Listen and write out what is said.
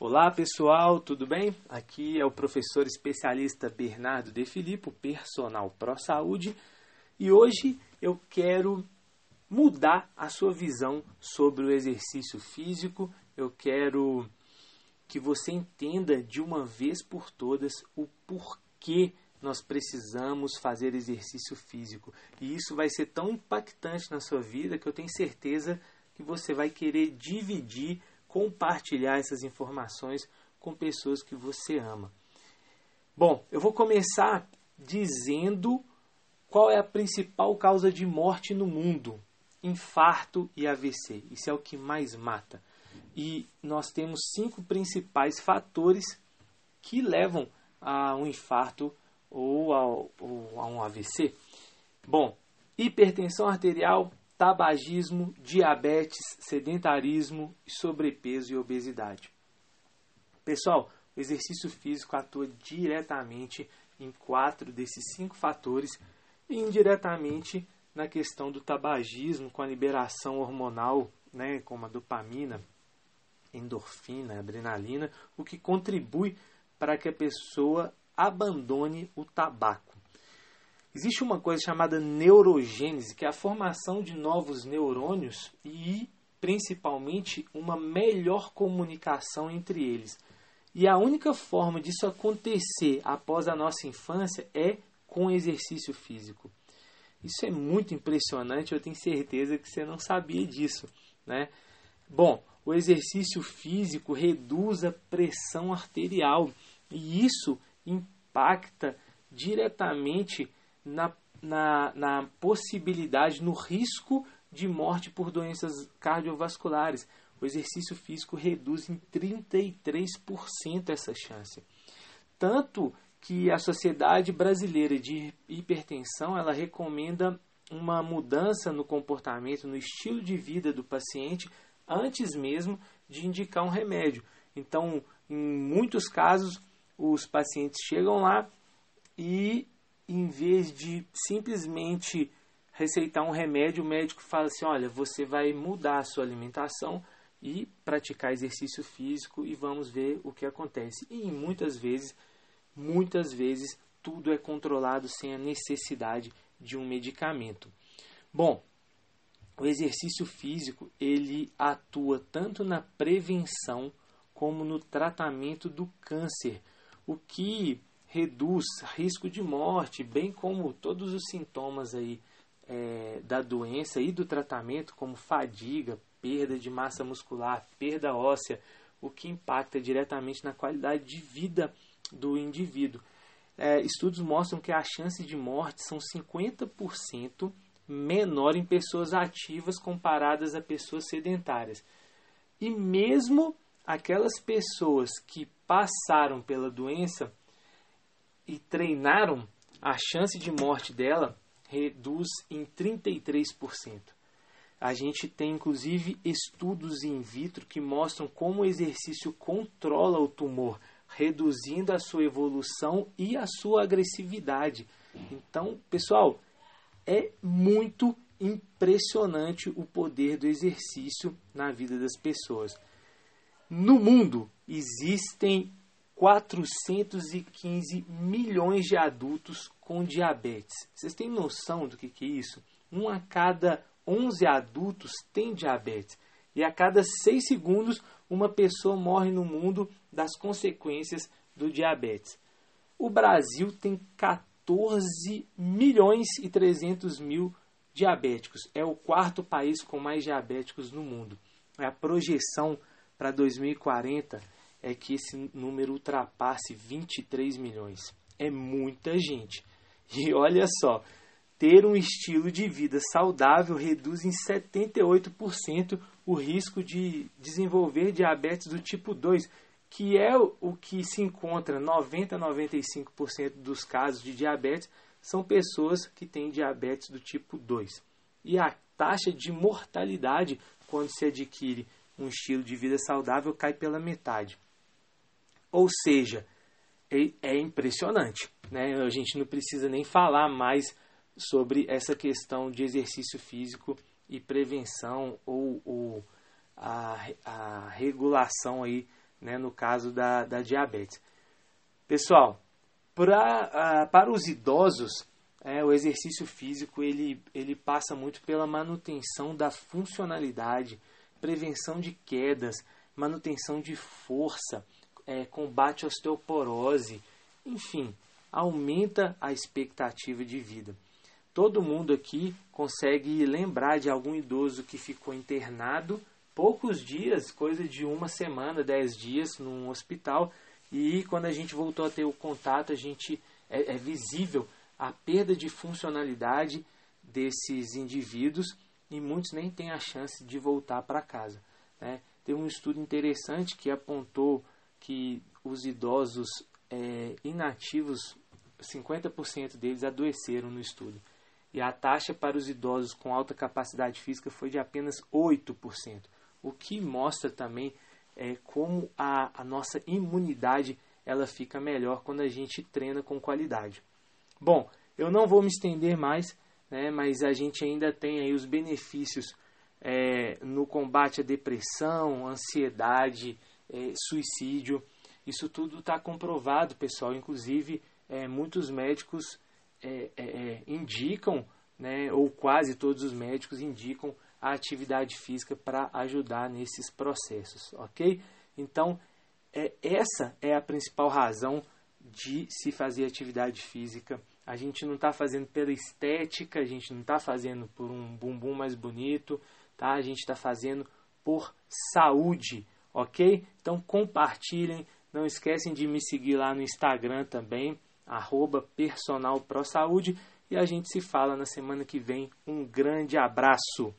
Olá pessoal, tudo bem? Aqui é o professor especialista Bernardo De Filippo, personal Pro Saúde, e hoje eu quero mudar a sua visão sobre o exercício físico. Eu quero que você entenda de uma vez por todas o porquê nós precisamos fazer exercício físico. E isso vai ser tão impactante na sua vida que eu tenho certeza que você vai querer dividir compartilhar essas informações com pessoas que você ama. Bom, eu vou começar dizendo qual é a principal causa de morte no mundo: infarto e AVC. Isso é o que mais mata. E nós temos cinco principais fatores que levam a um infarto ou, ou a um AVC. Bom, hipertensão arterial, tabagismo, diabetes, sedentarismo, sobrepeso e obesidade. Pessoal, o exercício físico atua diretamente em quatro desses cinco fatores e indiretamente na questão do tabagismo com a liberação hormonal, né, como a dopamina, endorfina, adrenalina, o que contribui para que a pessoa abandone o tabaco. Existe uma coisa chamada neurogênese, que é a formação de novos neurônios e, principalmente, uma melhor comunicação entre eles. E a única forma disso acontecer após a nossa infância é com exercício físico. Isso é muito impressionante, eu tenho certeza que você não sabia disso, né? Bom, o exercício físico reduz a pressão arterial e isso impacta diretamente na, na, na possibilidade, no risco de morte por doenças cardiovasculares. O exercício físico reduz em 33% essa chance. Tanto que a Sociedade Brasileira de Hipertensão ela recomenda uma mudança no comportamento, no estilo de vida do paciente antes mesmo de indicar um remédio. Então, em muitos casos, os pacientes chegam lá e em vez de simplesmente receitar um remédio, o médico fala assim: olha, você vai mudar a sua alimentação e praticar exercício físico e vamos ver o que acontece. E muitas vezes, muitas vezes, tudo é controlado sem a necessidade de um medicamento. Bom, o exercício físico ele atua tanto na prevenção como no tratamento do câncer, o que reduz risco de morte, bem como todos os sintomas aí é, da doença e do tratamento, como fadiga, perda de massa muscular, perda óssea, o que impacta diretamente na qualidade de vida do indivíduo. É, estudos mostram que a chance de morte são 50% menor em pessoas ativas comparadas a pessoas sedentárias. E mesmo aquelas pessoas que passaram pela doença e treinaram, a chance de morte dela reduz em 33%. A gente tem inclusive estudos in vitro que mostram como o exercício controla o tumor, reduzindo a sua evolução e a sua agressividade. Então, pessoal, é muito impressionante o poder do exercício na vida das pessoas. No mundo existem 415 milhões de adultos com diabetes. Vocês têm noção do que, que é isso? Um a cada 11 adultos tem diabetes. E a cada 6 segundos, uma pessoa morre no mundo das consequências do diabetes. O Brasil tem 14 milhões e 300 mil diabéticos. É o quarto país com mais diabéticos no mundo. É a projeção para 2040 é que esse número ultrapasse 23 milhões. É muita gente. E olha só, ter um estilo de vida saudável reduz em 78% o risco de desenvolver diabetes do tipo 2, que é o que se encontra 90 a 95% dos casos de diabetes são pessoas que têm diabetes do tipo 2. E a taxa de mortalidade quando se adquire um estilo de vida saudável cai pela metade. Ou seja, é, é impressionante. Né? A gente não precisa nem falar mais sobre essa questão de exercício físico e prevenção ou, ou a, a regulação aí né, no caso da, da diabetes. Pessoal, pra, para os idosos, é, o exercício físico ele, ele passa muito pela manutenção da funcionalidade, prevenção de quedas, manutenção de força, é, combate à osteoporose, enfim, aumenta a expectativa de vida. Todo mundo aqui consegue lembrar de algum idoso que ficou internado poucos dias, coisa de uma semana, dez dias, num hospital, e quando a gente voltou a ter o contato, a gente é, é visível a perda de funcionalidade desses indivíduos e muitos nem têm a chance de voltar para casa. Né? Tem um estudo interessante que apontou que os idosos é, inativos, 50% deles adoeceram no estudo. E a taxa para os idosos com alta capacidade física foi de apenas 8%, o que mostra também é, como a, a nossa imunidade ela fica melhor quando a gente treina com qualidade. Bom, eu não vou me estender mais, né, mas a gente ainda tem aí os benefícios é, no combate à depressão, ansiedade, é, suicídio. Isso tudo está comprovado, pessoal. Inclusive, é, muitos médicos é, é, é, indicam, né, ou quase todos os médicos indicam a atividade física para ajudar nesses processos, ok? Então, essa é a principal razão de se fazer atividade física. A gente não está fazendo pela estética, a gente não está fazendo por um bumbum mais bonito, tá? A gente está fazendo por saúde, ok? Então compartilhem, não esquecem de me seguir lá no Instagram também, arroba personalprosaúde, e a gente se fala na semana que vem. Um grande abraço!